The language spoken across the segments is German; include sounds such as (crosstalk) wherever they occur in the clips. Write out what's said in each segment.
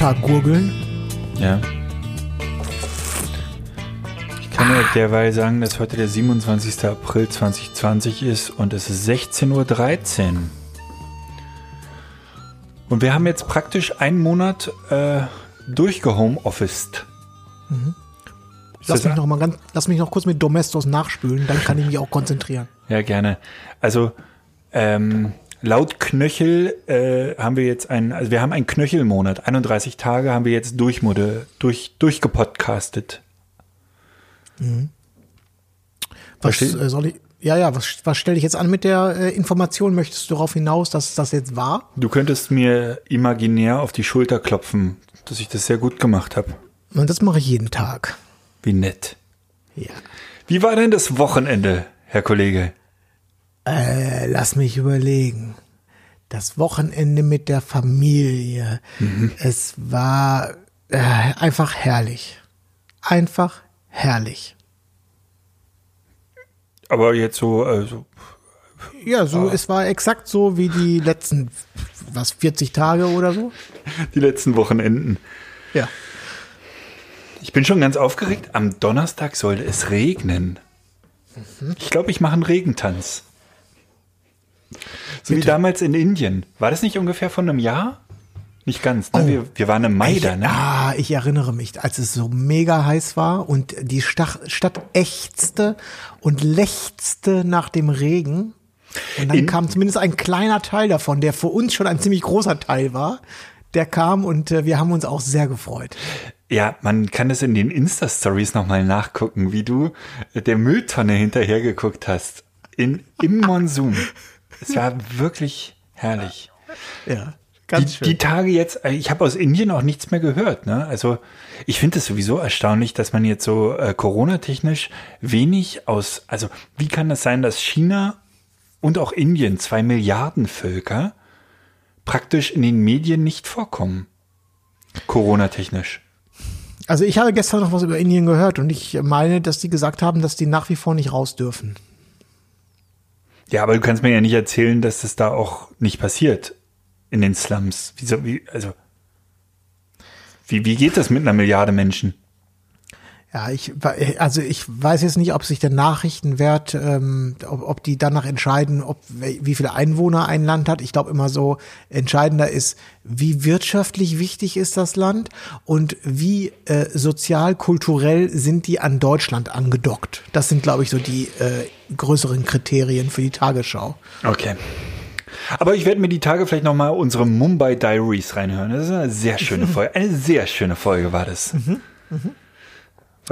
Gurgeln. Ja. Ich kann ja derweil sagen, dass heute der 27. April 2020 ist und es ist 16.13 Uhr. Und wir haben jetzt praktisch einen Monat äh, durchgehomeofficed. Lass das- mich, noch mal ganz, lass mich noch kurz mit Domestos nachspülen, dann kann ich mich auch konzentrieren. Ja, gerne. Also ähm, laut Knöchel äh, haben wir jetzt einen, also wir haben einen Knöchelmonat. 31 Tage haben wir jetzt durchmode, durch, durchgepodcastet. Was Versteh- äh, soll ich? Ja, ja, was, was stelle ich jetzt an mit der äh, Information? Möchtest du darauf hinaus, dass das jetzt war? Du könntest mir imaginär auf die Schulter klopfen, dass ich das sehr gut gemacht habe. Und das mache ich jeden Tag. Wie nett. Ja. Wie war denn das Wochenende, Herr Kollege? Äh, lass mich überlegen. Das Wochenende mit der Familie. Es war äh, einfach herrlich. Einfach herrlich. Aber jetzt so, also, Ja, so, es war exakt so wie die letzten, was, 40 Tage oder so? die letzten Wochenenden. Ja. Ich bin schon ganz aufgeregt. Am Donnerstag sollte es regnen. Ich glaube, ich mache einen Regentanz. So wie Bitte? damals in Indien. War das nicht ungefähr von einem Jahr? Nicht ganz. Ne? Oh. Wir, wir waren im Mai Ich, da, ne? Ah, ich erinnere mich, als es so mega heiß war und die Stach, Stadt ächzte und lechzte nach dem Regen. Und dann In- kam zumindest ein kleiner Teil davon, der für uns schon ein ziemlich großer Teil war. Der kam und äh, wir haben uns auch sehr gefreut. Ja, man kann das in den Insta-Stories nochmal nachgucken, wie du der Mülltonne hinterhergeguckt hast. In, Im Monsum. (laughs) Es war wirklich herrlich. Ja, Die, die Tage jetzt, ich habe aus Indien auch nichts mehr gehört. Ne? Also ich finde es sowieso erstaunlich, dass man jetzt so äh, Corona-technisch wenig aus, also wie kann es sein, dass China und auch Indien, zwei Milliarden Völker, praktisch in den Medien nicht vorkommen? Corona-technisch. Also ich habe gestern noch was über Indien gehört und ich meine, dass die gesagt haben, dass die nach wie vor nicht raus dürfen. Ja, aber du kannst mir ja nicht erzählen, dass das da auch nicht passiert in den Slums. Wieso, wie, also, wie, wie geht das mit einer Milliarde Menschen? Ja, ich we- also ich weiß jetzt nicht, ob sich der Nachrichtenwert, ähm, ob, ob die danach entscheiden, ob wie viele Einwohner ein Land hat. Ich glaube immer so entscheidender ist, wie wirtschaftlich wichtig ist das Land und wie äh, sozial kulturell sind die an Deutschland angedockt. Das sind glaube ich so die äh, größeren Kriterien für die Tagesschau. Okay. Aber ich werde mir die Tage vielleicht nochmal unsere Mumbai Diaries reinhören. Das ist eine sehr schöne (laughs) Folge. Eine sehr schöne Folge war das.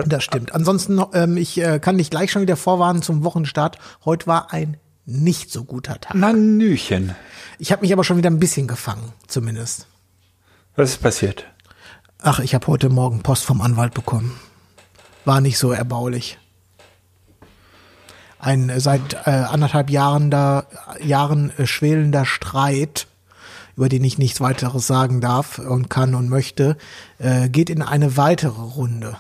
Das stimmt. Ansonsten noch, ähm, ich äh, kann dich gleich schon wieder vorwarnen zum Wochenstart. Heute war ein nicht so guter Tag. Nanüchen. Ich habe mich aber schon wieder ein bisschen gefangen, zumindest. Was ist passiert? Ach, ich habe heute Morgen Post vom Anwalt bekommen. War nicht so erbaulich. Ein äh, seit äh, anderthalb Jahren da Jahren äh, schwelender Streit, über den ich nichts weiteres sagen darf und kann und möchte, äh, geht in eine weitere Runde.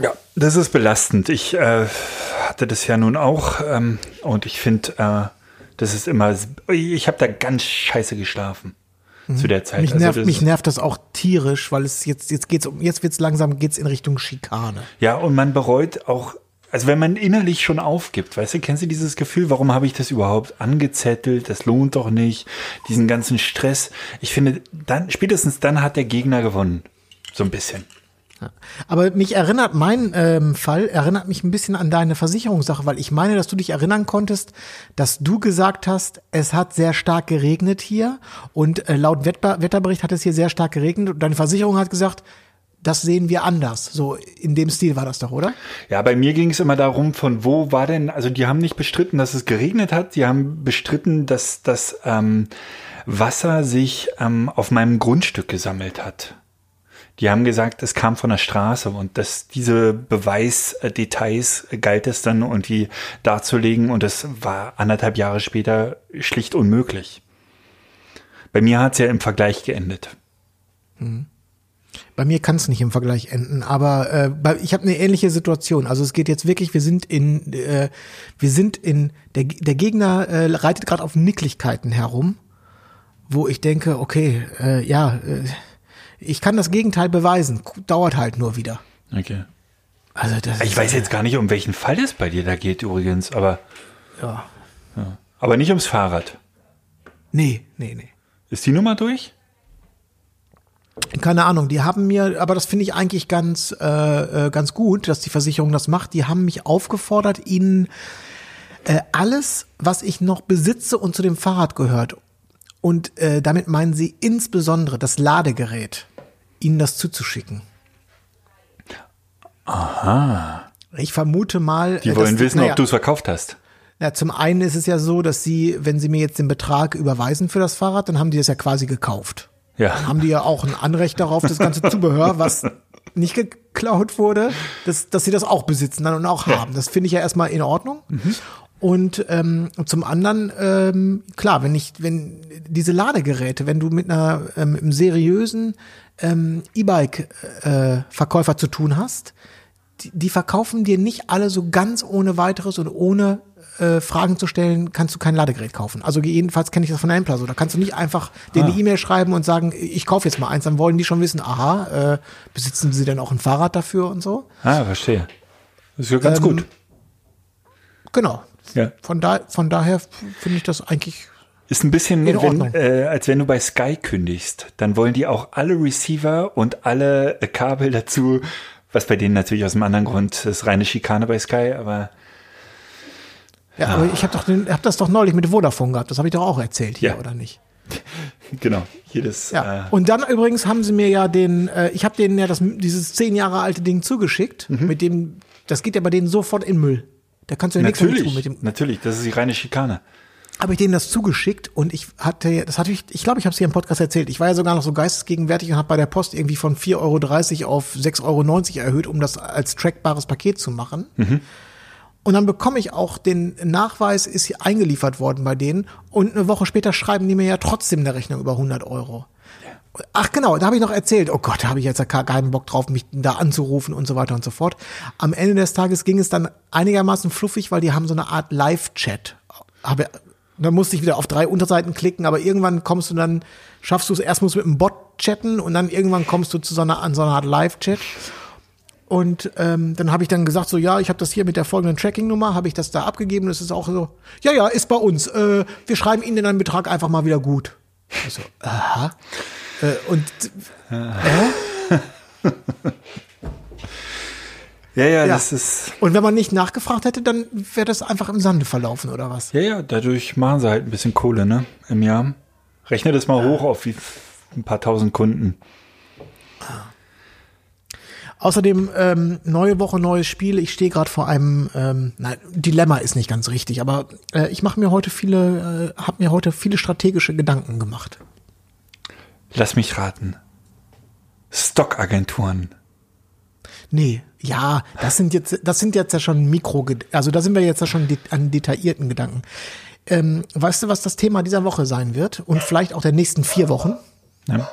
Ja, das ist belastend. Ich äh, hatte das ja nun auch ähm, und ich finde, äh, das ist immer, ich habe da ganz scheiße geschlafen zu der Zeit. Mich Also nervt, das- mich nervt das auch tierisch, weil es jetzt jetzt geht's um jetzt wird's langsam geht's in Richtung Schikane. Ja, und man bereut auch, also wenn man innerlich schon aufgibt, weißt du, kennst du dieses Gefühl, warum habe ich das überhaupt angezettelt? Das lohnt doch nicht, diesen ganzen Stress. Ich finde, dann, spätestens dann hat der Gegner gewonnen. So ein bisschen. Aber mich erinnert mein ähm, Fall, erinnert mich ein bisschen an deine Versicherungssache, weil ich meine, dass du dich erinnern konntest, dass du gesagt hast, es hat sehr stark geregnet hier und äh, laut Wetter Wetterbericht hat es hier sehr stark geregnet und deine Versicherung hat gesagt, das sehen wir anders. So in dem Stil war das doch, oder? Ja, bei mir ging es immer darum, von wo war denn, also die haben nicht bestritten, dass es geregnet hat, die haben bestritten, dass das ähm, Wasser sich ähm, auf meinem Grundstück gesammelt hat. Die haben gesagt, es kam von der Straße und dass diese Beweisdetails galt es dann die darzulegen und das war anderthalb Jahre später schlicht unmöglich. Bei mir hat es ja im Vergleich geendet. Bei mir kann es nicht im Vergleich enden, aber äh, ich habe eine ähnliche Situation. Also es geht jetzt wirklich, wir sind in, äh, wir sind in, der, der Gegner äh, reitet gerade auf Nicklichkeiten herum, wo ich denke, okay, äh, ja, äh, ich kann das Gegenteil beweisen, dauert halt nur wieder. Okay. Also das Ich weiß jetzt gar nicht, um welchen Fall es bei dir da geht übrigens, aber, Ja. aber nicht ums Fahrrad. Nee, nee, nee. Ist die Nummer durch? Keine Ahnung, die haben mir, aber das finde ich eigentlich ganz, äh, äh, ganz gut, dass die Versicherung das macht. Die haben mich aufgefordert, ihnen äh, alles, was ich noch besitze und zu dem Fahrrad gehört, und äh, damit meinen sie insbesondere das Ladegerät, ihnen das zuzuschicken. Aha. Ich vermute mal. Die wollen dass- wissen, naja, ob du es verkauft hast. ja, zum einen ist es ja so, dass sie, wenn sie mir jetzt den Betrag überweisen für das Fahrrad, dann haben die das ja quasi gekauft. Ja. Dann haben die ja auch ein Anrecht darauf, das ganze Zubehör, was nicht geklaut wurde, dass, dass sie das auch besitzen dann und auch haben. Das finde ich ja erstmal in Ordnung. Und ähm, zum anderen, ähm, klar, wenn ich, wenn diese Ladegeräte, wenn du mit einer ähm, einem seriösen ähm, E-Bike-Verkäufer zu tun hast, die, die verkaufen dir nicht alle so ganz ohne weiteres und ohne äh, Fragen zu stellen, kannst du kein Ladegerät kaufen. Also jedenfalls kenne ich das von Ampler so. Da kannst du nicht einfach denen eine E-Mail schreiben und sagen, ich kaufe jetzt mal eins. Dann wollen die schon wissen, aha, äh, besitzen sie denn auch ein Fahrrad dafür und so. Ah, verstehe. Das ist ja ganz Ähm, gut. Genau. Ja. Von, da, von daher finde ich das eigentlich Ist ein bisschen, wenn, äh, als wenn du bei Sky kündigst. Dann wollen die auch alle Receiver und alle äh, Kabel dazu, was bei denen natürlich aus einem anderen Grund das ist reine Schikane bei Sky, aber Ja, aber ich habe doch den, hab das doch neulich mit Vodafone gehabt. Das habe ich doch auch erzählt hier, Ja. oder nicht? (laughs) genau, jedes. Ja. Äh, Und dann übrigens haben sie mir ja den, äh, ich habe denen ja das, dieses zehn Jahre alte Ding zugeschickt, Mhm. mit dem, das geht ja bei denen sofort in Müll. Da kannst du ja nichts tun natürlich, mit dem. natürlich, das ist die reine Schikane. Habe ich denen das zugeschickt und ich hatte, das hatte ich, ich glaube, ich habe es hier im Podcast erzählt. Ich war ja sogar noch so geistesgegenwärtig und habe bei der Post irgendwie von 4,30 Euro auf 6,90 Euro erhöht, um das als trackbares Paket zu machen. Und dann bekomme ich auch den Nachweis, ist hier eingeliefert worden bei denen. Und eine Woche später schreiben die mir ja trotzdem eine Rechnung über 100 Euro. Ach genau, da habe ich noch erzählt, oh Gott, da habe ich jetzt ja keinen Bock drauf, mich da anzurufen und so weiter und so fort. Am Ende des Tages ging es dann einigermaßen fluffig, weil die haben so eine Art Live-Chat. Da musste ich wieder auf drei Unterseiten klicken, aber irgendwann kommst du dann, schaffst du es, erst musst du mit einem Bot chatten und dann irgendwann kommst du zu so einer, an so einer Art Live-Chat. Und ähm, dann habe ich dann gesagt, so ja, ich habe das hier mit der folgenden Tracking-Nummer, habe ich das da abgegeben. Das ist auch so, ja, ja, ist bei uns. Äh, wir schreiben Ihnen den Betrag einfach mal wieder gut. Ich so, aha. Äh, und Ja, ja, Ja. das ist. Und wenn man nicht nachgefragt hätte, dann wäre das einfach im Sande verlaufen oder was? Ja, ja, dadurch machen sie halt ein bisschen Kohle, ne? Im Jahr. Rechne das mal hoch auf wie ein paar tausend Kunden. Außerdem ähm, neue Woche, neues Spiel. Ich stehe gerade vor einem, ähm, nein, Dilemma ist nicht ganz richtig, aber äh, ich mache mir heute viele, äh, habe mir heute viele strategische Gedanken gemacht. Lass mich raten. Stockagenturen. Nee, ja, das sind jetzt, das sind jetzt ja schon Mikro, also da sind wir jetzt ja schon det an detaillierten Gedanken. Ähm, weißt du, was das Thema dieser Woche sein wird und vielleicht auch der nächsten vier Wochen? Ne?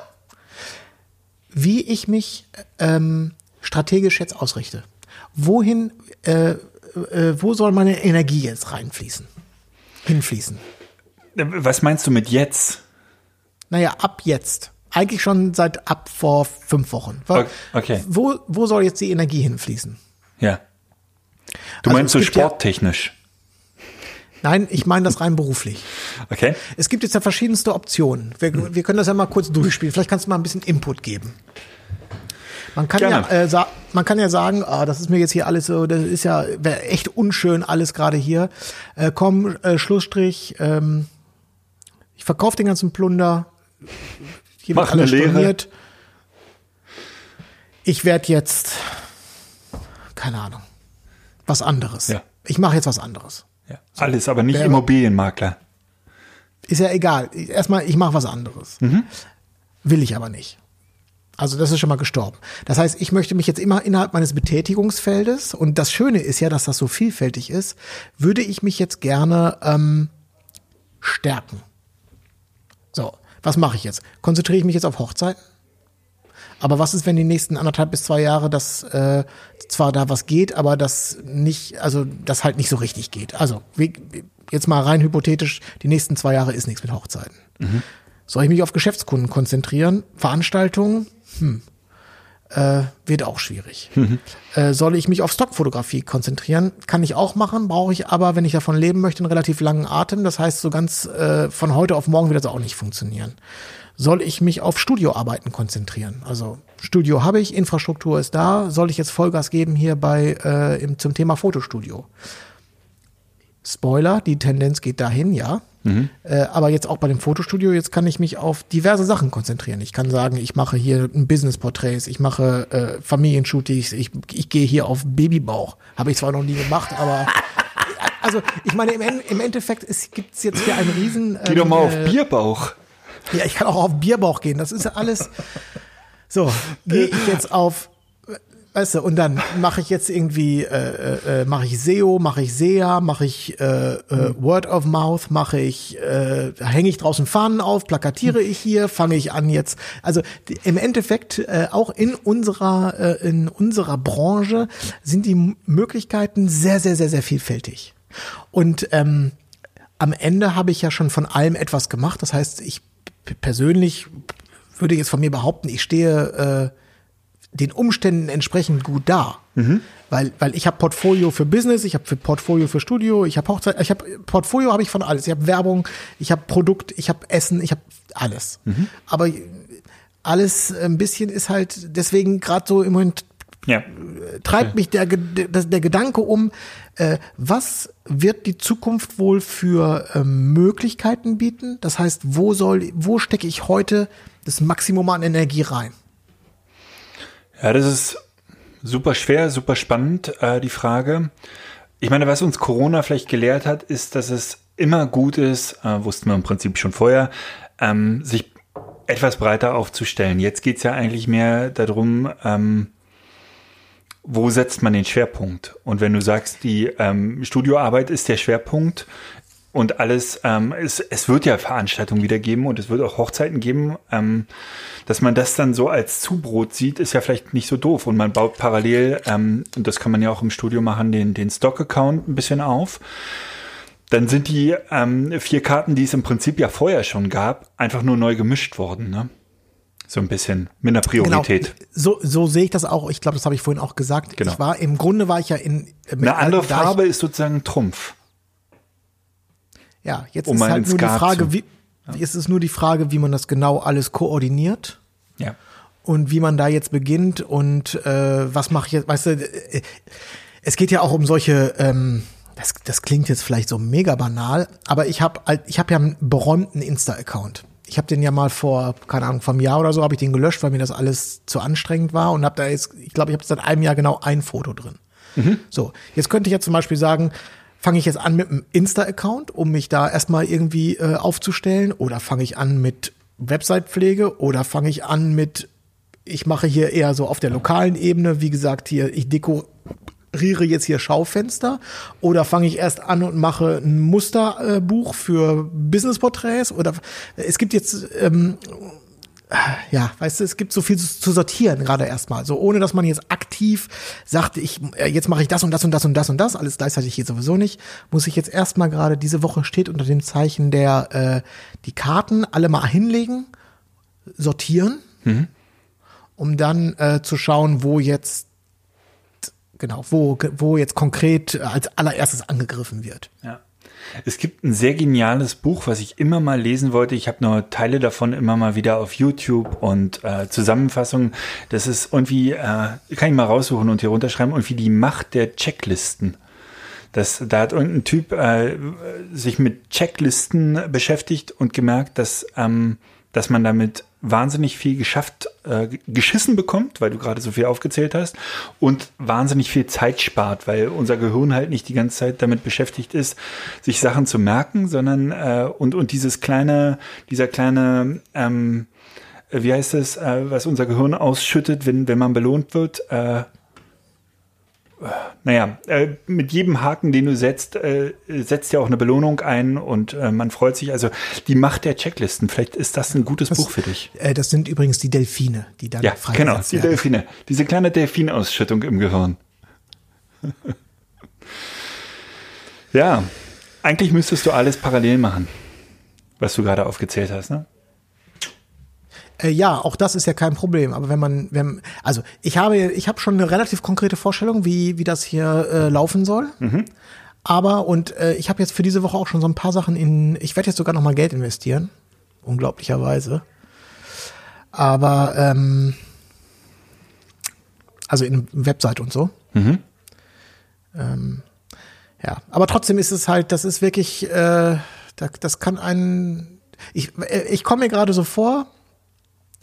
Wie ich mich ähm, strategisch jetzt ausrichte. Wohin, äh, äh, wo soll meine Energie jetzt reinfließen? Hinfließen? Was meinst du mit jetzt? Naja, ab jetzt. Eigentlich schon seit ab vor fünf Wochen. Okay. Wo, wo soll jetzt die Energie hinfließen? Ja. Du Also meinst so gibt ja- sporttechnisch. Nein, ich meine das rein beruflich. Okay. Es gibt jetzt ja verschiedenste Optionen. Wir, wir können das ja mal kurz durchspielen. Vielleicht kannst du mal ein bisschen Input geben. Man kann Gerne. ja, äh, sa man kann ja sagen, ah, das ist mir jetzt hier alles so, das ist ja echt unschön alles gerade hier. Äh, komm, äh, Schlussstrich. Ähm, ich verkaufe den ganzen Plunder. Hier wird Mach eine alles Lehre. storniert. ich werde jetzt, keine Ahnung, was anderes. Ja. Ich mache jetzt was anderes. Ja. Alles, aber nicht Wer- Immobilienmakler. Ist ja egal. Erstmal, ich mache was anderes. Will ich aber nicht. Also das ist schon mal gestorben. Das heißt, ich möchte mich jetzt immer innerhalb meines Betätigungsfeldes, und das Schöne ist ja, dass das so vielfältig ist, würde ich mich jetzt gerne ähm, stärken. So, was mache ich jetzt? Konzentriere ich mich jetzt auf Hochzeiten? Aber was ist, wenn die nächsten anderthalb bis zwei Jahre das äh, zwar da was geht, aber das nicht, also das halt nicht so richtig geht. Also jetzt mal rein hypothetisch, die nächsten zwei Jahre ist nichts mit Hochzeiten. Soll ich mich auf Geschäftskunden konzentrieren? Veranstaltungen? Hm. Äh, wird auch schwierig. Äh, soll ich mich auf Stockfotografie konzentrieren? Kann ich auch machen, brauche ich aber, wenn ich davon leben möchte, einen relativ langen Atem. Das heißt, so ganz äh, von heute auf morgen wird das auch nicht funktionieren. Soll ich mich auf Studioarbeiten konzentrieren? Also Studio habe ich, Infrastruktur ist da. Soll ich jetzt Vollgas geben hier bei äh, im, zum Thema Fotostudio? Spoiler, die Tendenz geht dahin, ja. Äh, aber jetzt auch bei dem Fotostudio, jetzt kann ich mich auf diverse Sachen konzentrieren. Ich kann sagen, ich mache hier ein Business-Porträts, ich mache äh, Familienshootings, ich, ich gehe hier auf Babybauch. Habe ich zwar noch nie gemacht, aber (laughs) also ich meine, im, im Endeffekt es gibt's jetzt hier einen riesen. Geh doch mal auf äh, Bierbauch. ja, ich kann auch auf Bierbauch gehen. Das ist ja alles. So, gehe ich jetzt auf, weißt du, und dann mache ich jetzt irgendwie, äh, äh, mache ich SEO, mache ich SEA, mache ich äh, äh, Word of Mouth, mache ich, äh, hänge ich draußen Fahnen auf, plakatiere ich hier, fange ich an jetzt. Also die, im Endeffekt äh, auch in unserer äh, in unserer Branche sind die M- Möglichkeiten sehr sehr sehr sehr vielfältig. Und ähm, am Ende habe ich ja schon von allem etwas gemacht. Das heißt, ich persönlich würde jetzt von mir behaupten, ich stehe äh, den Umständen entsprechend gut da. Weil, weil ich habe Portfolio für Business, ich habe für Portfolio für Studio, ich habe Hochzeit, ich habe Portfolio habe ich von alles. Ich habe Werbung, ich habe Produkt, ich habe Essen, ich habe alles. Aber alles ein bisschen ist halt deswegen gerade so im Moment Ja. treibt mich der, der Gedanke um, äh, was wird die Zukunft wohl für ähm, Möglichkeiten bieten? Das heißt, wo soll, wo stecke ich heute das Maximum an Energie rein? Ja, das ist super schwer, super spannend, äh, die Frage. Ich meine, was uns Corona vielleicht gelehrt hat, ist, dass es immer gut ist, äh, wussten wir im Prinzip schon vorher, ähm, sich etwas breiter aufzustellen. Jetzt geht's ja eigentlich mehr darum, ähm, wo setzt man den Schwerpunkt? Und wenn du sagst, die ähm, Studioarbeit ist der Schwerpunkt und alles, ähm, es, es wird ja Veranstaltungen wieder geben und es wird auch Hochzeiten geben, ähm, dass man das dann so als Zubrot sieht, ist ja vielleicht nicht so doof. Und man baut parallel, ähm, und das kann man ja auch im Studio machen, den, den Stock-Account ein bisschen auf. Dann sind die ähm, vier Karten, die es im Prinzip ja vorher schon gab, einfach nur neu gemischt worden. Ne? So ein bisschen mit einer Priorität. Genau, so, so sehe ich das auch. Ich glaube, das habe ich vorhin auch gesagt. Genau. Ich war, im Grunde war ich ja in, äh, Eine andere Farbe ist sozusagen Trumpf. Ja, jetzt um ist halt nur die Skat Frage, zu- wie, ist es nur die Frage, wie man das genau alles koordiniert Ja. und wie man da jetzt beginnt und äh, was mache ich jetzt, weißt du, äh, es geht ja auch um solche, ähm, das, das klingt jetzt vielleicht so mega banal, aber ich habe ich hab ja einen beräumten Insta-Account. Ich habe den ja mal vor, keine Ahnung, vor einem Jahr oder so, habe ich den gelöscht, weil mir das alles zu anstrengend war und habe da jetzt, ich glaube, ich habe seit einem Jahr genau ein Foto drin. So, jetzt könnte ich jetzt zum Beispiel sagen, fange ich jetzt an mit einem Insta-Account, um mich da erstmal irgendwie äh, aufzustellen, oder fange ich an mit Website-Pflege, oder fange ich an mit, ich mache hier eher so auf der lokalen Ebene, wie gesagt, hier, ich dekoriere jetzt hier Schaufenster, oder fange ich erst an und mache ein Musterbuch äh, für Business-Porträts, oder es gibt jetzt ähm, ja, weißt du, es gibt so viel zu zu sortieren gerade erstmal, so ohne dass man jetzt aktiv sagt, ich äh, jetzt mache ich das und das und das und das und das, alles gleichzeitig geht sowieso nicht, muss ich jetzt erstmal gerade diese Woche steht unter dem Zeichen der äh, die Karten alle mal hinlegen, sortieren, um dann äh, zu schauen, wo jetzt genau, wo wo jetzt konkret äh, als allererstes angegriffen wird. Ja. Es gibt ein sehr geniales Buch, was ich immer mal lesen wollte. Ich habe nur Teile davon immer mal wieder auf YouTube und äh, Zusammenfassungen. Das ist irgendwie, äh, kann ich mal raussuchen und hier runterschreiben, irgendwie die Macht der Checklisten. Das, da hat irgendein Typ äh, sich mit Checklisten beschäftigt und gemerkt, dass, ähm, dass man damit wahnsinnig viel geschafft, äh, geschissen bekommt, weil du gerade so viel aufgezählt hast, und wahnsinnig viel Zeit spart, weil unser Gehirn halt nicht die ganze Zeit damit beschäftigt ist, sich Sachen zu merken, sondern äh, und, und dieses kleine, dieser kleine, ähm, wie heißt es, äh, was unser Gehirn ausschüttet, wenn, wenn man belohnt wird, äh, naja, äh, mit jedem Haken, den du setzt, äh, setzt ja auch eine Belohnung ein und äh, man freut sich. Also die Macht der Checklisten, vielleicht ist das ein gutes Das- Buch für dich. Das sind übrigens die Delfine, die dann Ja, genau, freigesetzt die werden. Delfine. Diese kleine Delfinausschüttung im Gehirn. (laughs) ja, eigentlich müsstest du alles parallel machen, was du gerade aufgezählt hast, ne? Äh, ja, auch das ist ja kein Problem. Aber wenn man, wenn, also ich habe, ich habe schon eine relativ konkrete Vorstellung, wie wie das hier äh, laufen soll. Aber und äh, ich habe jetzt für diese Woche auch schon so ein paar Sachen in. Ich werde jetzt sogar noch mal Geld investieren, unglaublicherweise. Aber ähm, also in Website und so. Ähm, ja, aber trotzdem ist es halt, das ist wirklich, äh, das, das kann einen. Ich, äh, ich komme mir gerade so vor,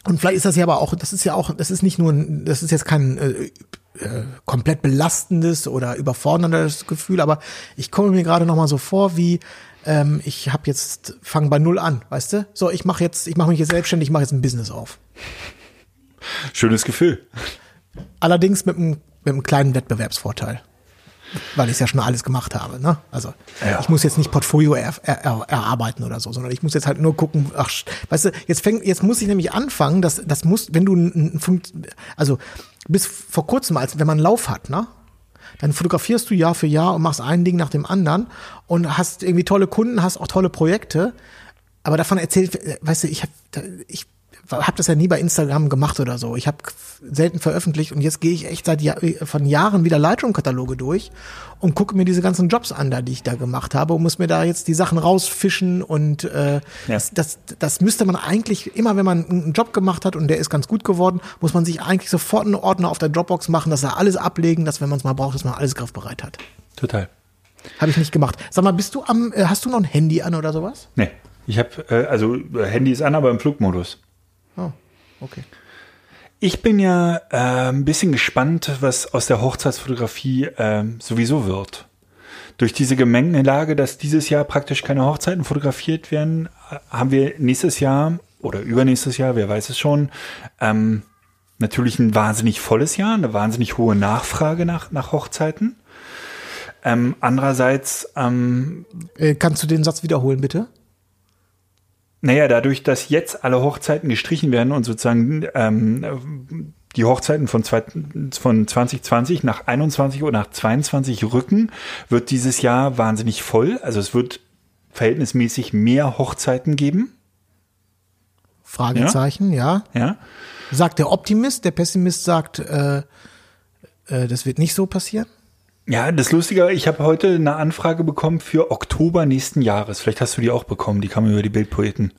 und vielleicht ist das ja aber auch, das ist ja auch, das ist nicht nur, ein, das ist jetzt kein äh, äh, komplett belastendes oder überforderndes Gefühl, aber ich komme mir gerade noch mal so vor, wie ähm, ich habe jetzt fange bei null an, weißt du? So, ich mache jetzt, ich mache mich jetzt selbstständig, ich mache jetzt ein Business auf. Schönes Gefühl. Allerdings mit einem, mit einem kleinen Wettbewerbsvorteil. Weil ich ja schon alles gemacht habe. Ne? Also Ja. ich muss jetzt nicht Portfolio er, er, er, erarbeiten oder so, sondern ich muss jetzt halt nur gucken, ach, weißt du, jetzt fängt, jetzt muss ich nämlich anfangen, dass das muss, wenn du ein, ein also bis vor kurzem, als wenn man einen Lauf hat, ne? Dann fotografierst du Jahr für Jahr und machst ein Ding nach dem anderen und hast irgendwie tolle Kunden, hast auch tolle Projekte. Aber davon erzählt, weißt du, ich habe ich hab das ja nie bei Instagram gemacht oder so. Ich habe selten veröffentlicht und jetzt gehe ich echt seit Jahr, von Jahren wieder Lightroom-Kataloge durch und gucke mir diese ganzen Jobs an, da, die ich da gemacht habe und muss mir da jetzt die Sachen rausfischen und äh, Ja. das, das, das müsste man eigentlich immer, wenn man einen Job gemacht hat und der ist ganz gut geworden, muss man sich eigentlich sofort einen Ordner auf der Dropbox machen, dass er alles ablegen, dass wenn man es mal braucht, dass man alles griffbereit hat. Total. Habe ich nicht gemacht. Sag mal, bist du am, äh, hast du noch ein Handy an oder sowas? Nee. Ich habe, äh, also äh, Handy ist an, aber im Flugmodus. Okay. Ich bin ja äh, ein bisschen gespannt, was aus der Hochzeitsfotografie äh, sowieso wird. Durch diese Gemengelage, dass dieses Jahr praktisch keine Hochzeiten fotografiert werden, äh, haben wir nächstes Jahr oder übernächstes Jahr, wer weiß es schon, ähm, natürlich ein wahnsinnig volles Jahr, eine wahnsinnig hohe Nachfrage nach, nach Hochzeiten. Ähm, andererseits ähm, Äh, kannst du den Satz wiederholen, bitte? Naja, dadurch, dass jetzt alle Hochzeiten gestrichen werden und sozusagen ähm, die Hochzeiten von, zwei, von 2020 nach 21 oder nach 22 rücken, wird dieses Jahr wahnsinnig voll. Also es wird verhältnismäßig mehr Hochzeiten geben. Fragezeichen, ja. Ja. Sagt der Optimist, der Pessimist sagt, äh, äh, das wird nicht so passieren. Ja, das Lustige, ich habe heute eine Anfrage bekommen für Oktober nächsten Jahres. Vielleicht hast du die auch bekommen, die kam über die Bildpoeten.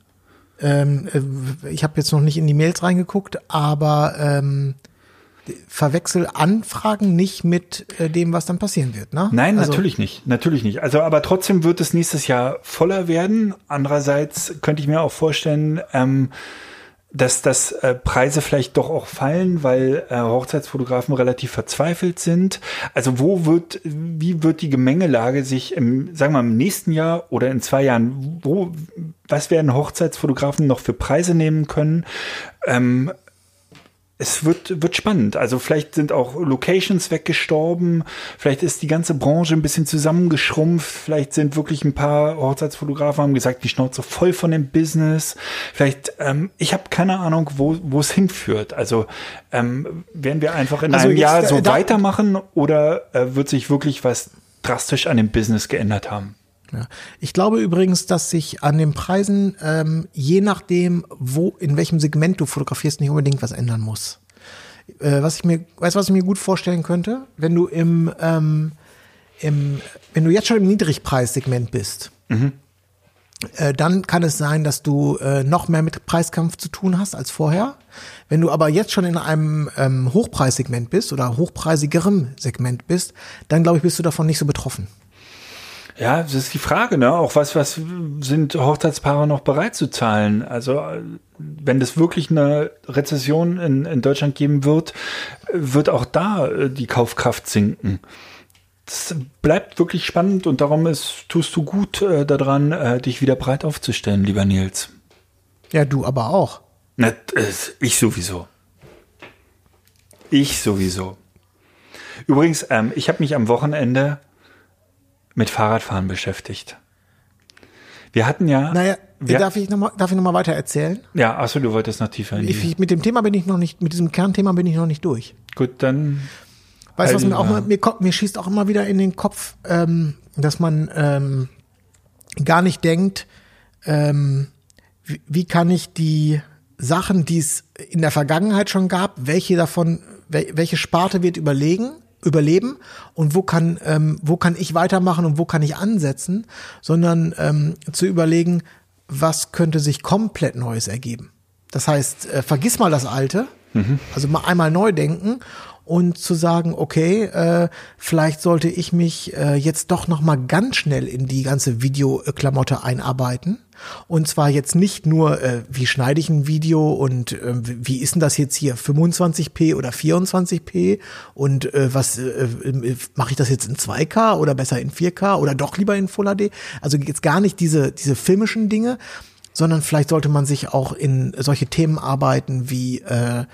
Ähm, äh, ich habe jetzt noch nicht in die Mails reingeguckt, aber ähm, verwechsel Anfragen nicht mit äh, dem, was dann passieren wird. Ne? Nein, Also, natürlich nicht. Natürlich nicht. Also, aber trotzdem wird es nächstes Jahr voller werden. Andererseits könnte ich mir auch vorstellen, ähm, dass das äh, Preise vielleicht doch auch fallen, weil äh, Hochzeitsfotografen relativ verzweifelt sind. Also wo wird, wie wird die Gemengelage sich im, sagen wir mal, im nächsten Jahr oder in zwei Jahren, wo, was werden Hochzeitsfotografen noch für Preise nehmen können? Ähm, es wird, wird spannend. Also vielleicht sind auch Locations weggestorben, vielleicht ist die ganze Branche ein bisschen zusammengeschrumpft, vielleicht sind wirklich ein paar Hochzeitsfotografen haben gesagt, die Schnauze voll von dem Business. Vielleicht, ähm, ich habe keine Ahnung, wo, wo es hinführt. Also ähm, werden wir einfach in Also einem jetzt, Jahr so äh, da- weitermachen oder äh, wird sich wirklich was drastisch an dem Business geändert haben? Ja. Ich glaube übrigens, dass sich an den Preisen, ähm, je nachdem, wo, in welchem Segment du fotografierst, nicht unbedingt was ändern muss. Äh, was ich mir, weißt du, was ich mir gut vorstellen könnte? Wenn du im, ähm, im, wenn du jetzt schon im Niedrigpreissegment bist, äh, dann kann es sein, dass du äh, noch mehr mit Preiskampf zu tun hast als vorher. Wenn du aber jetzt schon in einem ähm, Hochpreissegment bist oder hochpreisigerem Segment bist, dann glaube ich, bist du davon nicht so betroffen. Ja, das ist die Frage, ne? Auch was, was sind Hochzeitspaare noch bereit zu zahlen? Also, wenn es wirklich eine Rezession in, in Deutschland geben wird, wird auch da äh, die Kaufkraft sinken. Das bleibt wirklich spannend und darum ist, tust du gut äh, daran, äh, dich wieder breit aufzustellen, lieber Nils. Ja, du aber auch. Na, ich sowieso. Ich sowieso. Übrigens, ähm, ich habe mich am Wochenende mit Fahrradfahren beschäftigt. Wir hatten ja. Naja, wir, darf ich nochmal darf ich noch mal weiter erzählen? ja, achso, du wolltest noch tiefer in die. Ich, mit dem Thema bin ich noch nicht, mit diesem Kernthema bin ich noch nicht durch. Gut, dann. Weißt du, was mir auch mal, mir, mir schießt auch immer wieder in den Kopf, ähm, dass man ähm, gar nicht denkt, ähm, wie, wie kann ich die Sachen, die es in der Vergangenheit schon gab, welche davon, wel, welche Sparte wird überlegen, überleben und wo kann, ähm, wo kann ich weitermachen und wo kann ich ansetzen, sondern ähm, zu überlegen, was könnte sich komplett Neues ergeben. Das heißt, äh, vergiss mal das Alte, also mal einmal neu denken und zu sagen, okay, äh, vielleicht sollte ich mich äh, jetzt doch noch mal ganz schnell in die ganze Videoklamotte einarbeiten. Und zwar jetzt nicht nur, äh, wie schneide ich ein Video und äh, wie ist denn das jetzt hier, 25p oder 24p und äh, was äh, äh, mache ich das jetzt in 2K oder besser in 4K oder doch lieber in Full HD? Also jetzt gar nicht diese, diese filmischen Dinge, sondern vielleicht sollte man sich auch in solche Themen arbeiten wie äh,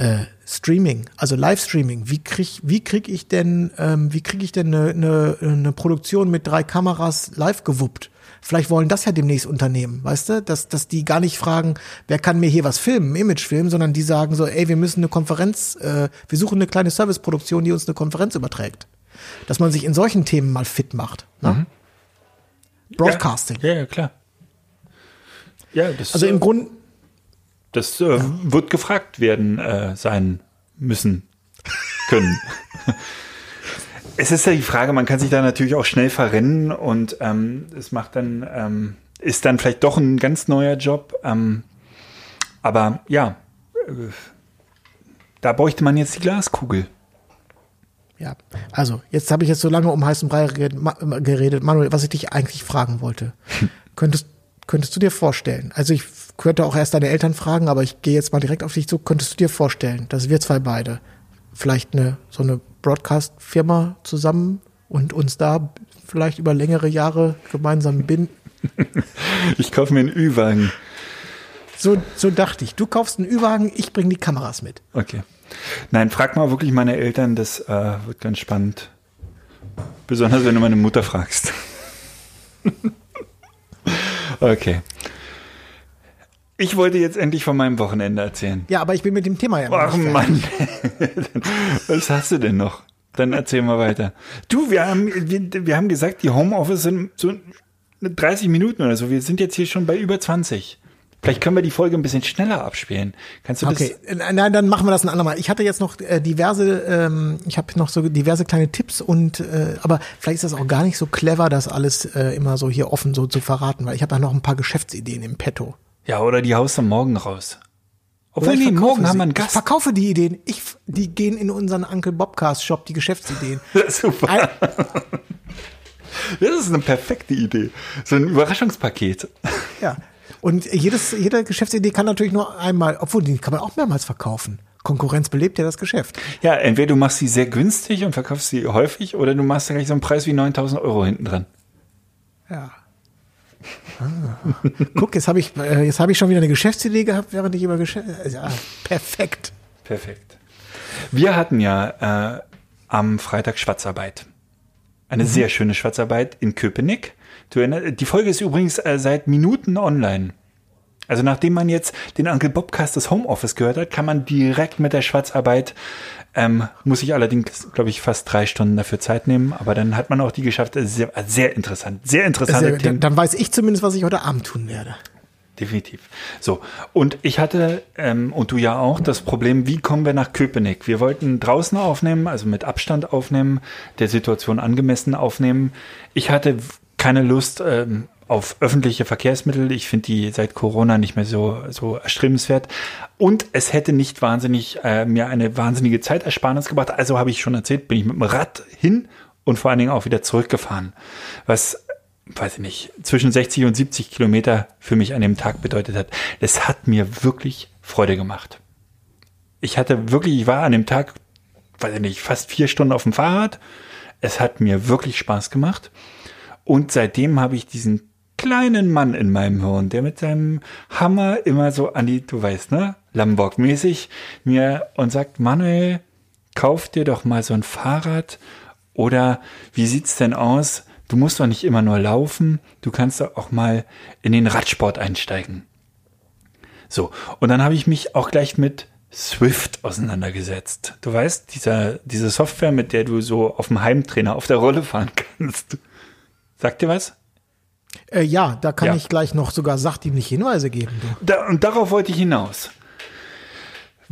äh, Streaming, also Livestreaming. Wie krieg, wie krieg ich denn, ähm, wie krieg ich denn eine, eine, eine Produktion mit drei Kameras live gewuppt? Vielleicht wollen das ja demnächst Unternehmen, weißt du, dass, dass die gar nicht fragen, wer kann mir hier was filmen, Image filmen, sondern die sagen so, ey, wir müssen eine Konferenz, äh, wir suchen eine kleine Serviceproduktion, die uns eine Konferenz überträgt. Dass man sich in solchen Themen mal fit macht. Ne? Broadcasting. Ja, ja, klar. Ja, das, Also äh, im Grunde, das äh, wird gefragt werden äh, sein müssen können. (laughs) es ist ja die Frage, man kann sich da natürlich auch schnell verrennen und ähm, es macht dann, ähm, ist dann vielleicht doch ein ganz neuer Job. Ähm, aber ja, äh, da bräuchte man jetzt die Glaskugel. Ja, also jetzt habe ich jetzt so lange um heißen Brei geredet. Manuel, was ich dich eigentlich fragen wollte. (laughs) könntest, könntest du dir vorstellen, also ich könnte auch erst deine Eltern fragen, aber ich gehe jetzt mal direkt auf dich zu, könntest du dir vorstellen, dass wir zwei beide vielleicht eine so eine Broadcast-Firma zusammen und uns da vielleicht über längere Jahre gemeinsam binden? (laughs) Ich kaufe mir einen Ü-Wagen. So, so dachte ich. Du kaufst einen Ü-Wagen, ich bringe die Kameras mit. Okay. Nein, frag mal wirklich meine Eltern, das äh, wird ganz spannend. Besonders wenn du meine Mutter fragst. (laughs) okay. Ich wollte jetzt endlich von meinem Wochenende erzählen. Ja, aber ich bin mit dem Thema ja noch Ach. Mann. (laughs) Was hast du denn noch? Dann erzähl mal weiter. Du, wir haben, wir, wir haben gesagt, die Homeoffice sind so 30 Minuten oder so. Wir sind jetzt hier schon bei über 20. Vielleicht können wir die Folge ein bisschen schneller abspielen. Kannst du Okay, äh, nein, dann machen wir das ein andermal. Ich hatte jetzt noch äh, diverse, ähm, ich habe noch so diverse kleine Tipps und äh, aber vielleicht ist das auch gar nicht so clever, das alles äh, immer so hier offen so zu verraten, weil ich habe ja noch ein paar Geschäftsideen im Petto. Ja, oder die haust du morgen raus. Obwohl, ich nee, morgen sie. haben wir einen Ich Gast. verkaufe die Ideen. Ich, die gehen in unseren Uncle Bobcast Shop, die Geschäftsideen. (laughs) Super. Das ist eine perfekte Idee. So ein Überraschungspaket. ja. Und jedes, jede Geschäftsidee kann natürlich nur einmal, obwohl die kann man auch mehrmals verkaufen. Konkurrenz belebt ja das Geschäft. Ja, entweder du machst sie sehr günstig und verkaufst sie häufig oder du machst gleich so einen Preis wie 9000 Euro hinten dran. Ja. Ah. Guck, jetzt habe ich, äh, jetzt habe ich schon wieder eine Geschäftsidee gehabt, während ich über Geschäft. Ja, perfekt. Perfekt. Wir hatten ja äh, am Freitag Schwarzarbeit. Eine sehr schöne Schwarzarbeit in Köpenick. Die Folge ist übrigens äh, seit Minuten online. Also nachdem man jetzt den Uncle Bobcast des Homeoffice gehört hat, kann man direkt mit der Schwarzarbeit, ähm, muss ich allerdings, glaube ich, fast drei Stunden dafür Zeit nehmen, aber dann hat man auch die geschafft. Sehr, sehr interessant, sehr interessante Sehr, Themen. dann, weiß ich zumindest, was ich heute Abend tun werde. Definitiv. So, und ich hatte, ähm, und du ja auch, das Problem, wie kommen wir nach Köpenick? Wir wollten draußen aufnehmen, also mit Abstand aufnehmen, der Situation angemessen aufnehmen. Ich hatte keine Lust ähm, auf öffentliche Verkehrsmittel. Ich finde die seit Corona nicht mehr so, so erstrebenswert. Und es hätte nicht wahnsinnig, äh, mir eine wahnsinnige Zeitersparnis gebracht. Also habe ich schon erzählt, bin ich mit dem Rad hin und vor allen Dingen auch wieder zurückgefahren. Was, weiß ich nicht, zwischen 60 und 70 Kilometer für mich an dem Tag bedeutet hat. Das hat mir wirklich Freude gemacht. Ich hatte wirklich, ich war an dem Tag, weiß ich nicht, fast vier Stunden auf dem Fahrrad. Es hat mir wirklich Spaß gemacht. Und seitdem habe ich diesen kleinen Mann in meinem Hirn, der mit seinem Hammer immer so an die, du weißt, ne, Lamborg-mäßig mir und sagt, Manuel, kauf dir doch mal so ein Fahrrad oder wie sieht's denn aus? Du musst doch nicht immer nur laufen, du kannst doch auch mal in den Radsport einsteigen. So, und dann habe ich mich auch gleich mit Swift auseinandergesetzt. Du weißt, dieser, diese Software, mit der du so auf dem Heimtrainer auf der Rolle fahren kannst. Sagt dir was? Äh, ja, da kann Ja. ich gleich noch sogar sachdienlich Hinweise geben. Da, und darauf wollte ich hinaus.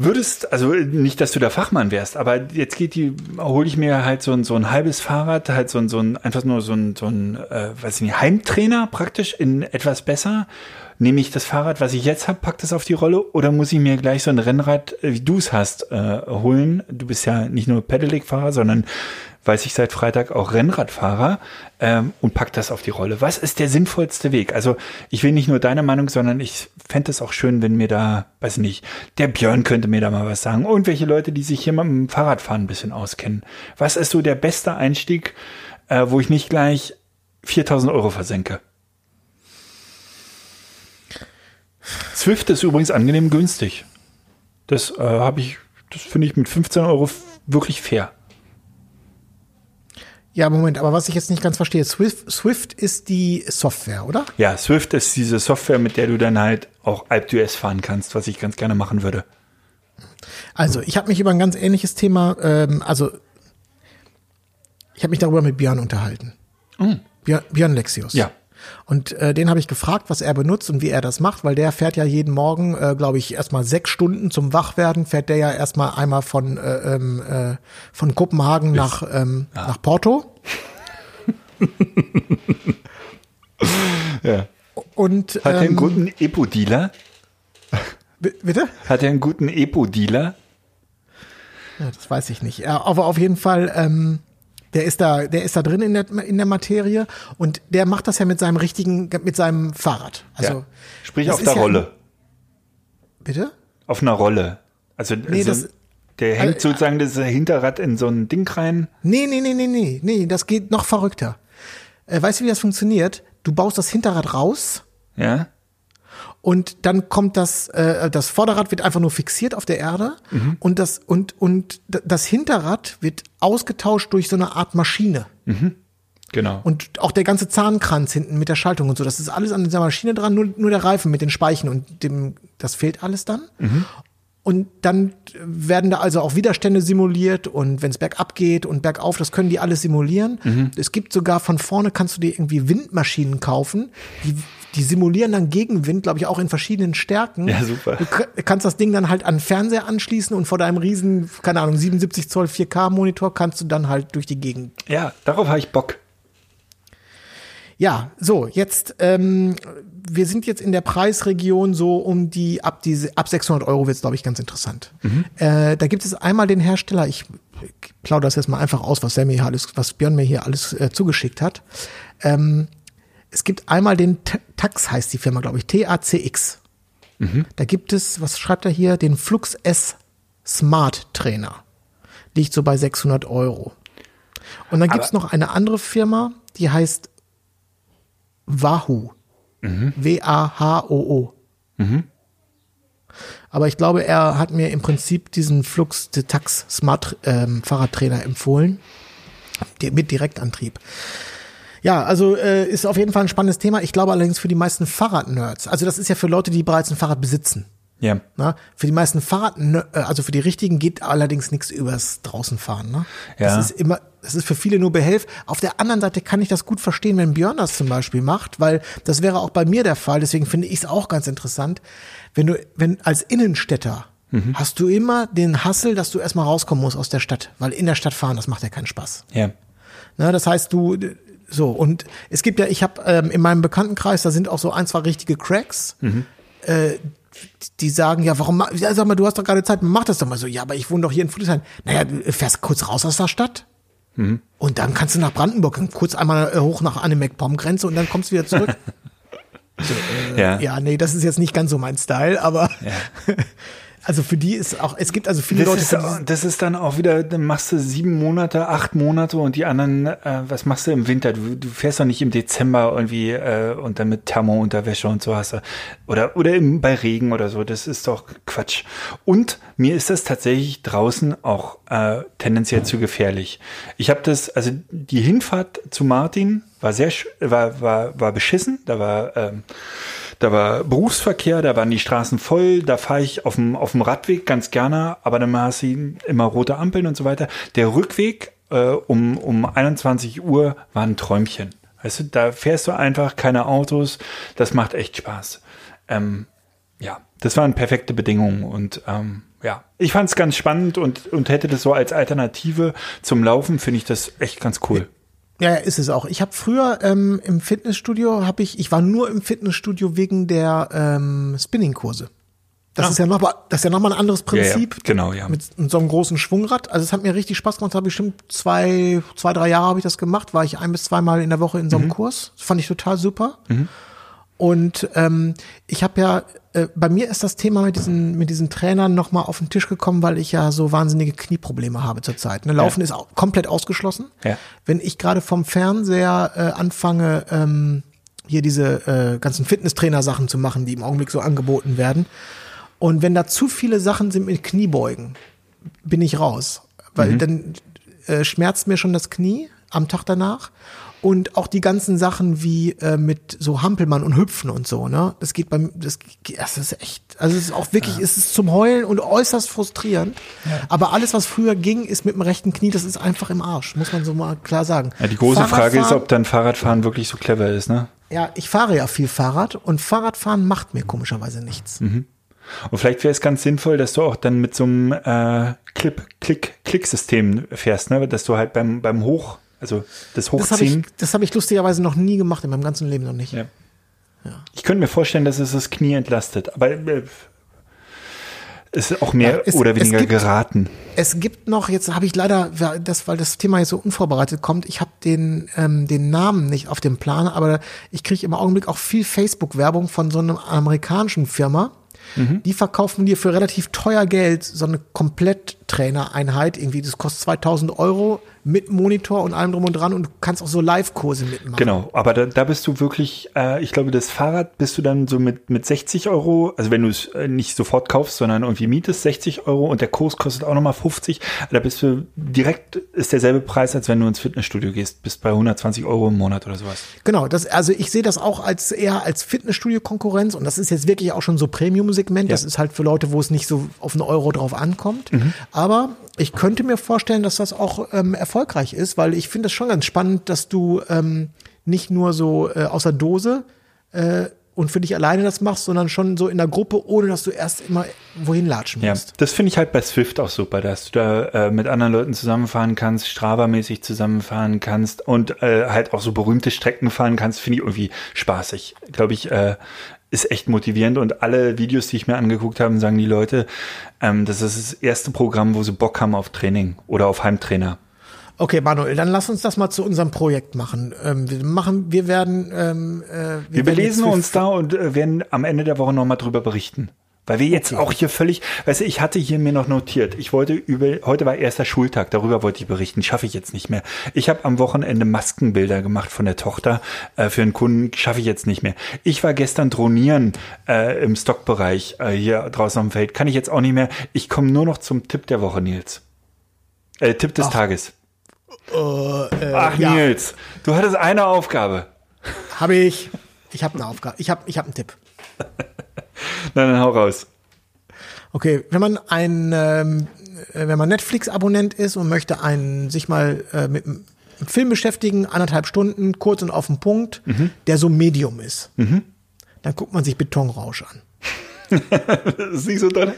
Würdest, also nicht, dass du der Fachmann wärst, aber jetzt geht die, hole ich mir halt so ein, so ein halbes Fahrrad, halt so ein, so ein, einfach nur so ein, so ein, äh, weiß ich nicht, Heimtrainer praktisch in etwas besser. Nehme ich das Fahrrad, was ich jetzt habe, pack das auf die Rolle oder muss ich mir gleich so ein Rennrad, äh, wie du es hast, äh, holen? Du bist ja nicht nur Pedelec-Fahrer, sondern weiß ich seit Freitag auch Rennradfahrer ähm, und pack das auf die Rolle. Was ist der sinnvollste Weg? Also ich will nicht nur deine Meinung, sondern ich fände es auch schön, wenn mir da, weiß nicht, der Björn könnte mir da mal was sagen. Irgendwelche Leute, die sich hier mit dem Fahrradfahren ein bisschen auskennen. Was ist so der beste Einstieg, äh, wo ich nicht gleich 4000 Euro versenke? Swift ist übrigens angenehm günstig. Das äh, habe ich, das finde ich mit 15 Euro wirklich fair. Ja, Moment, aber was ich jetzt nicht ganz verstehe, Swift, Swift ist die Software, oder? Ja, Swift ist diese Software, mit der du dann halt auch AlpDUS fahren kannst, was ich ganz gerne machen würde. Also, ich habe mich über ein ganz ähnliches Thema, ähm, also ich habe mich darüber mit Björn unterhalten. Björn, Björn Lexius. Ja. Und äh, den habe ich gefragt, was er benutzt und wie er das macht, weil der fährt ja jeden Morgen, äh, glaube ich, erstmal sechs Stunden zum Wachwerden, fährt der ja erstmal einmal von, äh, ähm, äh, von Kopenhagen nach, ähm, nach Porto. (laughs) Ja. Und Hat er einen ähm, guten Epo-Dealer? bi- bitte? Hat er einen guten Epo-Dealer? Ja, das weiß ich nicht. Ja, aber auf jeden Fall, ähm, der ist da, der ist da drin in der, in der Materie und der macht das ja mit seinem richtigen, mit seinem Fahrrad. Also, ja. Sprich auf der ja- Rolle. Bitte? Auf einer Rolle. Also Nee, so, das- der hängt Äh, sozusagen das Hinterrad in so ein Ding rein. Nee, nee, nee, nee, nee, nee, das geht noch verrückter. Äh, weißt du, wie das funktioniert? Du baust das Hinterrad raus Ja. Und dann kommt das, äh, das Vorderrad wird einfach nur fixiert auf der Erde und das, und, und das Hinterrad wird ausgetauscht durch so eine Art Maschine. Genau. Und auch der ganze Zahnkranz hinten mit der Schaltung und so, das ist alles an dieser Maschine dran, nur, nur der Reifen mit den Speichen und dem, das fehlt alles dann. Und dann werden da also auch Widerstände simuliert und wenn es bergab geht und bergauf, das können die alles simulieren. Es gibt sogar von vorne kannst du dir irgendwie Windmaschinen kaufen, die, die simulieren dann Gegenwind, glaube ich, auch in verschiedenen Stärken. Ja, super. Du kannst das Ding dann halt an den Fernseher anschließen und vor deinem riesen, keine Ahnung, 77 Zoll 4K Monitor kannst du dann halt durch die Gegend ja, darauf habe ich Bock. Ja, so, jetzt, ähm, wir sind jetzt in der Preisregion so um die, ab, diese, ab 600 Euro wird's, glaube ich, ganz interessant. Äh, da gibt es einmal den Hersteller, ich plaudere das jetzt mal einfach aus, was, er mir hier alles, was Björn mir hier alles äh, zugeschickt hat. Ähm, es gibt einmal den Tax, heißt die Firma, glaube ich, T-A-C-X. Da gibt es, was schreibt er hier, den Flux S Smart Trainer. Liegt so bei 600 Euro. Und dann gibt's noch eine andere Firma, die heißt Wahoo. W-A-H-O-O. Aber ich glaube, er hat mir im Prinzip diesen Flux Tax Smart ähm, Fahrradtrainer empfohlen. Mit Direktantrieb. Ja, also äh, ist auf jeden Fall ein spannendes Thema. Ich glaube allerdings für die meisten Fahrradnerds. Also das ist ja für Leute, die bereits ein Fahrrad besitzen. Ja. Ne? Für die meisten Fahrrad, also für die richtigen geht allerdings nichts übers Draußenfahren. Ne? Ja. Das ist immer, das ist für viele nur Behelf. Auf der anderen Seite kann ich das gut verstehen, wenn Björn das zum Beispiel macht, weil das wäre auch bei mir der Fall. Deswegen finde ich es auch ganz interessant, wenn du, wenn als Innenstädter hast du immer den Hassel, dass du erstmal rauskommen musst aus der Stadt, weil in der Stadt fahren, das macht ja keinen Spaß. Ja. Ne, das heißt, du so und es gibt ja, ich habe ähm, in meinem Bekanntenkreis, da sind auch so ein, zwei richtige Cracks, äh, die sagen, ja, warum, ja, sag mal, du hast doch gerade Zeit, mach das doch mal so. Ja, aber ich wohne doch hier in Friedrichshain. Naja, du fährst kurz raus aus der Stadt. Und dann kannst du nach Brandenburg, kurz einmal äh, hoch nach Anne-Meckbaum-Grenze und dann kommst du wieder zurück. (laughs) Ja. ja, nee, das ist jetzt nicht ganz so mein Style, aber (laughs) also für die ist auch, es gibt also viele Das Leute, ist, auch- das ist dann auch wieder, dann machst du sieben Monate, acht Monate und die anderen, äh, was machst du im Winter? Du, du fährst doch nicht im Dezember irgendwie äh, und dann mit Thermounterwäsche und so hast du. Oder, oder im, bei Regen oder so. Das ist doch Quatsch. Und mir ist das tatsächlich draußen auch äh, tendenziell zu gefährlich. Ich habe das, also die Hinfahrt zu Martin war sehr, war, war, war beschissen. Da war, ähm, da war Berufsverkehr, da waren die Straßen voll, da fahre ich auf dem, auf dem Radweg ganz gerne, aber dann hast du immer rote Ampeln und so weiter. Der Rückweg äh, um, um 21 Uhr war ein Träumchen. Weißt du, da fährst du einfach keine Autos, das macht echt Spaß. Ähm, ja, das waren perfekte Bedingungen und ähm, ja, ich fand es ganz spannend und, und hätte das so als Alternative zum Laufen, finde ich das echt ganz cool. Ja, ja, ist es auch. Ich habe früher ähm, im Fitnessstudio habe ich, ich war nur im Fitnessstudio wegen der ähm, Spinning-Kurse. Das Ah. ist ja noch mal, das ist ja noch mal ein anderes Ja, ja, Prinzip. genau, ja. Mit so einem großen Schwungrad. Also es hat mir richtig Spaß gemacht. Habe bestimmt zwei, zwei, drei Jahre habe ich das gemacht. War ich ein bis zweimal in der Woche in so einem Mhm. Kurs. Das fand ich total super. Und ähm, ich habe ja, äh, bei mir ist das Thema mit diesen, mit diesen Trainern nochmal auf den Tisch gekommen, weil ich ja so wahnsinnige Knieprobleme habe zurzeit. Ne? Laufen Ja. ist auch komplett ausgeschlossen. Ja. Wenn ich gerade vom Fernseher äh, anfange, ähm, hier diese äh, ganzen Fitnesstrainer-Sachen zu machen, die im Augenblick so angeboten werden. Und wenn da zu viele Sachen sind mit Kniebeugen, bin ich raus. Weil dann äh, schmerzt mir schon das Knie am Tag danach. Und auch die ganzen Sachen wie äh, mit so Hampelmann und Hüpfen und so, ne? Das geht beim, das, das ist echt, also es ist auch wirklich, es ist zum Heulen und äußerst frustrierend. Aber alles, was früher ging, ist mit dem rechten Knie, das ist einfach im Arsch, muss man so mal klar sagen. Ja, die große Frage ist, ob dann Fahrradfahren wirklich so clever ist, ne? ja, ich fahre ja viel Fahrrad und Fahrradfahren macht mir komischerweise nichts. Und vielleicht wäre es ganz sinnvoll, dass du auch dann mit so einem äh, Clip, Klick, Klicksystem fährst, ne? Dass du halt beim, beim Hoch, also das Das habe ich, Hochziehen. das hab ich lustigerweise noch nie gemacht, in meinem ganzen Leben noch nicht. Ja. Ich könnte mir vorstellen, dass es das Knie entlastet, aber äh, es ist auch mehr Ja, es- oder es weniger gibt- geraten. Es gibt noch, jetzt habe ich leider, das, weil das Thema jetzt so unvorbereitet kommt, ich habe den, ähm, den Namen nicht auf dem Plan, aber ich kriege im Augenblick auch viel Facebook-Werbung von so einer amerikanischen Firma. Mhm. Die verkaufen dir für relativ teuer Geld so eine Komplett-Trainer-Einheit. Irgendwie, das kostet 2000 Euro mit Monitor und allem drum und dran und du kannst auch so Live-Kurse mitmachen. Genau, aber da, da bist du wirklich, äh, ich glaube, das Fahrrad bist du dann so mit, mit 60 Euro, also wenn du es äh, nicht sofort kaufst, sondern irgendwie mietest, 60 Euro und der Kurs kostet auch nochmal 50, da bist du direkt, ist derselbe Preis, als wenn du ins Fitnessstudio gehst, bist bei 120 Euro im Monat oder sowas. Genau, das, also ich sehe das auch als eher als Fitnessstudio-Konkurrenz und das ist jetzt wirklich auch schon so Premium-Segment. Das Ja. ist halt für Leute, wo es nicht so auf einen Euro drauf ankommt. Aber ich könnte mir vorstellen, dass das auch ähm, erfolgreich ist, weil ich finde es schon ganz spannend, dass du ähm, nicht nur so äh, aus der Dose äh, und für dich alleine das machst, sondern schon so in der Gruppe, ohne dass du erst immer wohin latschen Ja, musst. das finde ich halt bei Swift auch super, dass du da äh, mit anderen Leuten zusammenfahren kannst, Strava-mäßig zusammenfahren kannst und äh, halt auch so berühmte Strecken fahren kannst, finde ich irgendwie spaßig. Glaube ich, äh, ist echt motivierend und alle Videos, die ich mir angeguckt habe, sagen die Leute, ähm, das ist das erste Programm, wo sie Bock haben auf Training oder auf Heimtrainer. Okay, Manuel, dann lass uns das mal zu unserem Projekt machen. Ähm, wir machen, wir werden, ähm, äh, Wir werden jetzt belesen uns da und äh, werden am Ende der Woche nochmal drüber berichten. Weil wir jetzt auch hier völlig, weißt du, ich hatte hier mir noch notiert, ich wollte über, heute war erster Schultag, darüber wollte ich berichten, schaffe ich jetzt nicht mehr. Ich habe am Wochenende Maskenbilder gemacht von der Tochter äh, für einen Kunden, schaffe ich jetzt nicht mehr. Ich war gestern dronieren äh, im Stockbereich äh, hier draußen am Feld, kann ich jetzt auch nicht mehr. Ich komme nur noch zum Tipp der Woche, Nils. Äh, Tipp des Tages. Ach, Äh, ja. Nils, du hattest eine Aufgabe. Habe ich. Ich habe eine Aufgabe. Ich habe ich hab einen Tipp. (laughs) (laughs) Na, dann hau raus. Okay, wenn man ein, ähm, äh, wenn man Netflix-Abonnent ist und möchte einen sich mal äh, mit einem Film beschäftigen, anderthalb Stunden, kurz und auf den Punkt, der so Medium ist, dann guckt man sich Betonrausch an. Das (laughs) ist nicht so drin.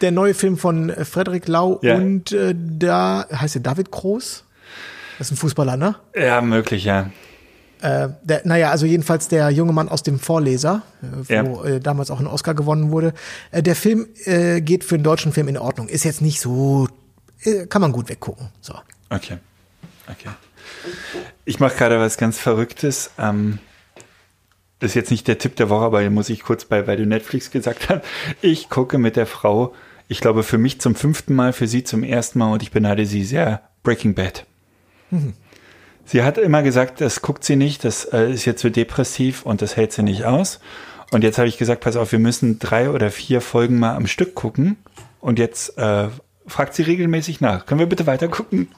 Der neue Film von äh, Frederik Lau Ja. und äh, da heißt er David Groß. Das ist ein Fußballer, ne? Ja, möglich, ja. Äh, der, naja, also jedenfalls der junge Mann aus dem Vorleser, äh, wo Ja. äh, damals auch ein Oscar gewonnen wurde. Äh, der Film äh, geht für einen deutschen Film in Ordnung. Ist jetzt nicht so, äh, kann man gut weggucken. So. Okay. Okay. Ich mache gerade was ganz Verrücktes. Ähm, das ist jetzt nicht der Tipp der Woche, aber den muss ich kurz bei, weil du Netflix gesagt hast. Ich gucke mit der Frau, ich glaube für mich zum fünften Mal, für sie zum ersten Mal und ich beneide sie sehr, Breaking Bad. Sie hat immer gesagt, das guckt sie nicht, das äh, ist jetzt zu depressiv und das hält sie nicht aus. Und jetzt habe ich gesagt, pass auf, wir müssen drei oder vier Folgen mal am Stück gucken. Und jetzt äh, fragt sie regelmäßig nach. Können wir bitte weiter gucken?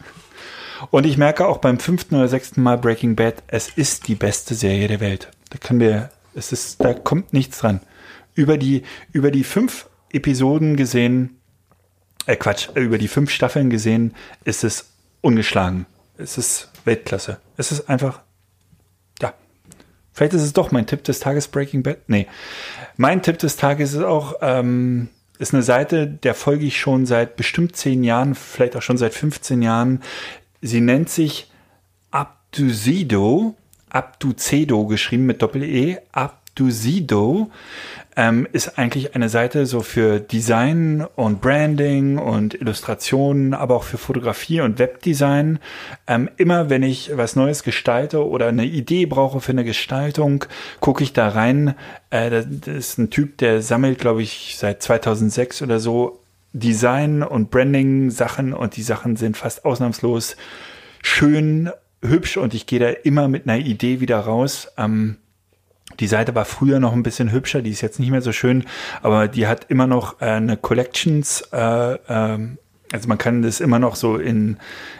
Und ich merke auch beim fünften oder sechsten Mal Breaking Bad, es ist die beste Serie der Welt. Da können wir, es ist, da kommt nichts dran. Über die, über die fünf Episoden gesehen, äh Quatsch, über die fünf Staffeln gesehen, ist es ungeschlagen. Es ist Weltklasse. Es ist einfach, ja. Vielleicht ist es doch mein Tipp des Tages Breaking Bad. Nee. Mein Tipp des Tages ist auch, ähm, ist eine Seite, der folge ich schon seit bestimmt zehn Jahren, vielleicht auch schon seit 15 Jahren. Sie nennt sich Abduzido, Abducedo geschrieben mit Doppel-E, Abduzido ähm, ist eigentlich eine Seite so für Design und Branding und Illustrationen, aber auch für Fotografie und Webdesign. Ähm, immer wenn ich was Neues gestalte oder eine Idee brauche für eine Gestaltung, gucke ich da rein. Äh, das, das ist ein Typ, der sammelt, glaube ich, seit 2006 oder so Design und Branding Sachen und die Sachen sind fast ausnahmslos schön, hübsch und ich gehe da immer mit einer Idee wieder raus. Ähm, die Seite war früher noch ein bisschen hübscher, die ist jetzt nicht mehr so schön, aber die hat immer noch äh, eine Collections, äh, ähm, also man kann das immer noch so in,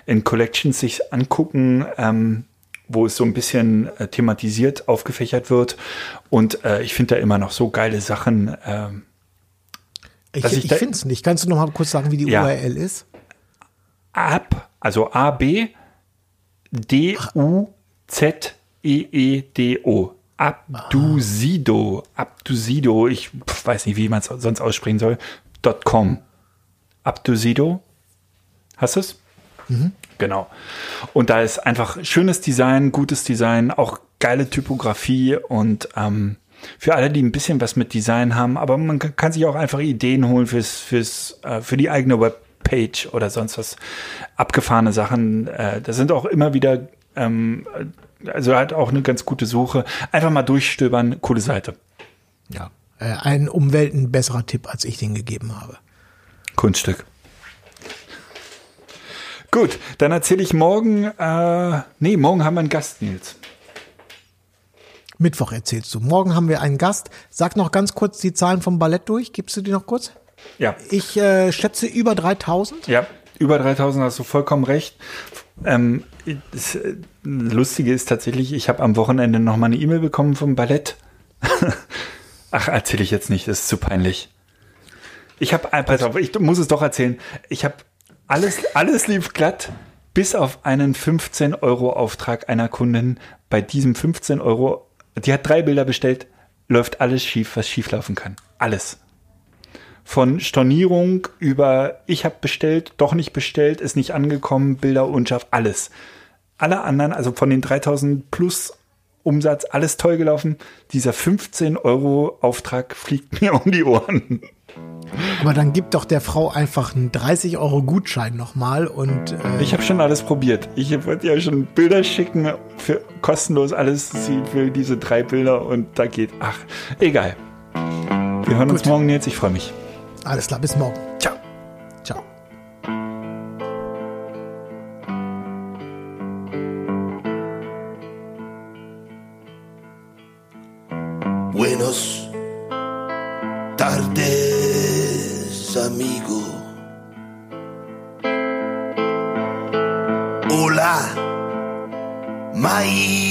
in Collections sich angucken, ähm, wo es so ein bisschen äh, thematisiert aufgefächert wird. Und äh, ich finde da immer noch so geile Sachen. ähm, Ich, ich ich, finde es nicht. Kannst du noch mal kurz sagen, wie die Ja. URL ist? ab, also A B D U Z E E D O. Abduzido, Abduzido, ich weiß nicht, wie man es sonst aussprechen soll. .com. Abduzido. Hast du es? Genau. Und da ist einfach schönes Design, gutes Design, auch geile Typografie und ähm, für alle, die ein bisschen was mit Design haben, aber man kann, kann sich auch einfach Ideen holen fürs, fürs, äh, für die eigene Webpage oder sonst was abgefahrene Sachen. Äh, da sind auch immer wieder, ähm, also hat auch eine ganz gute Suche. Einfach mal durchstöbern, coole Seite. Ja. Äh, ein Umwelten besserer Tipp, als ich den gegeben habe. Kunststück. Gut, dann erzähle ich morgen, äh, nee, morgen haben wir einen Gast, Nils. Mittwoch erzählst du. Morgen haben wir einen Gast. Sag noch ganz kurz die Zahlen vom Ballett durch. Gibst du die noch kurz? Ja, Ich äh, schätze über 3000. Ja, über 3000 hast du vollkommen recht. Ähm, das äh, Lustige ist tatsächlich, ich habe am Wochenende noch mal eine E-Mail bekommen vom Ballett. (laughs) Ach, erzähle ich jetzt nicht, das ist zu peinlich. Ich habe, pass auf, ich muss es doch erzählen. Ich habe alles, alles lief glatt, bis auf einen 15 Euro Auftrag einer Kundin. Bei diesem 15 Euro, die hat drei Bilder bestellt, läuft alles schief, was schief laufen kann. Alles von Stornierung über ich habe bestellt, doch nicht bestellt, ist nicht angekommen, Bilder unscharf, alles. Alle anderen, also von den 3000 plus Umsatz, alles toll gelaufen. Dieser 15 Euro Auftrag fliegt mir (laughs) um die Ohren. Aber dann gib doch der Frau einfach einen 30 Euro Gutschein nochmal und äh, Ich habe schon alles probiert. Ich wollte ja schon Bilder schicken für kostenlos alles. Sie will diese drei Bilder und da geht. Ach, egal. Wir hören uns Gut. morgen jetzt. Ich freue mich. Alles klar, bis morgen. Ciao. Ciao. Buenos tardes, amigo. Hola, my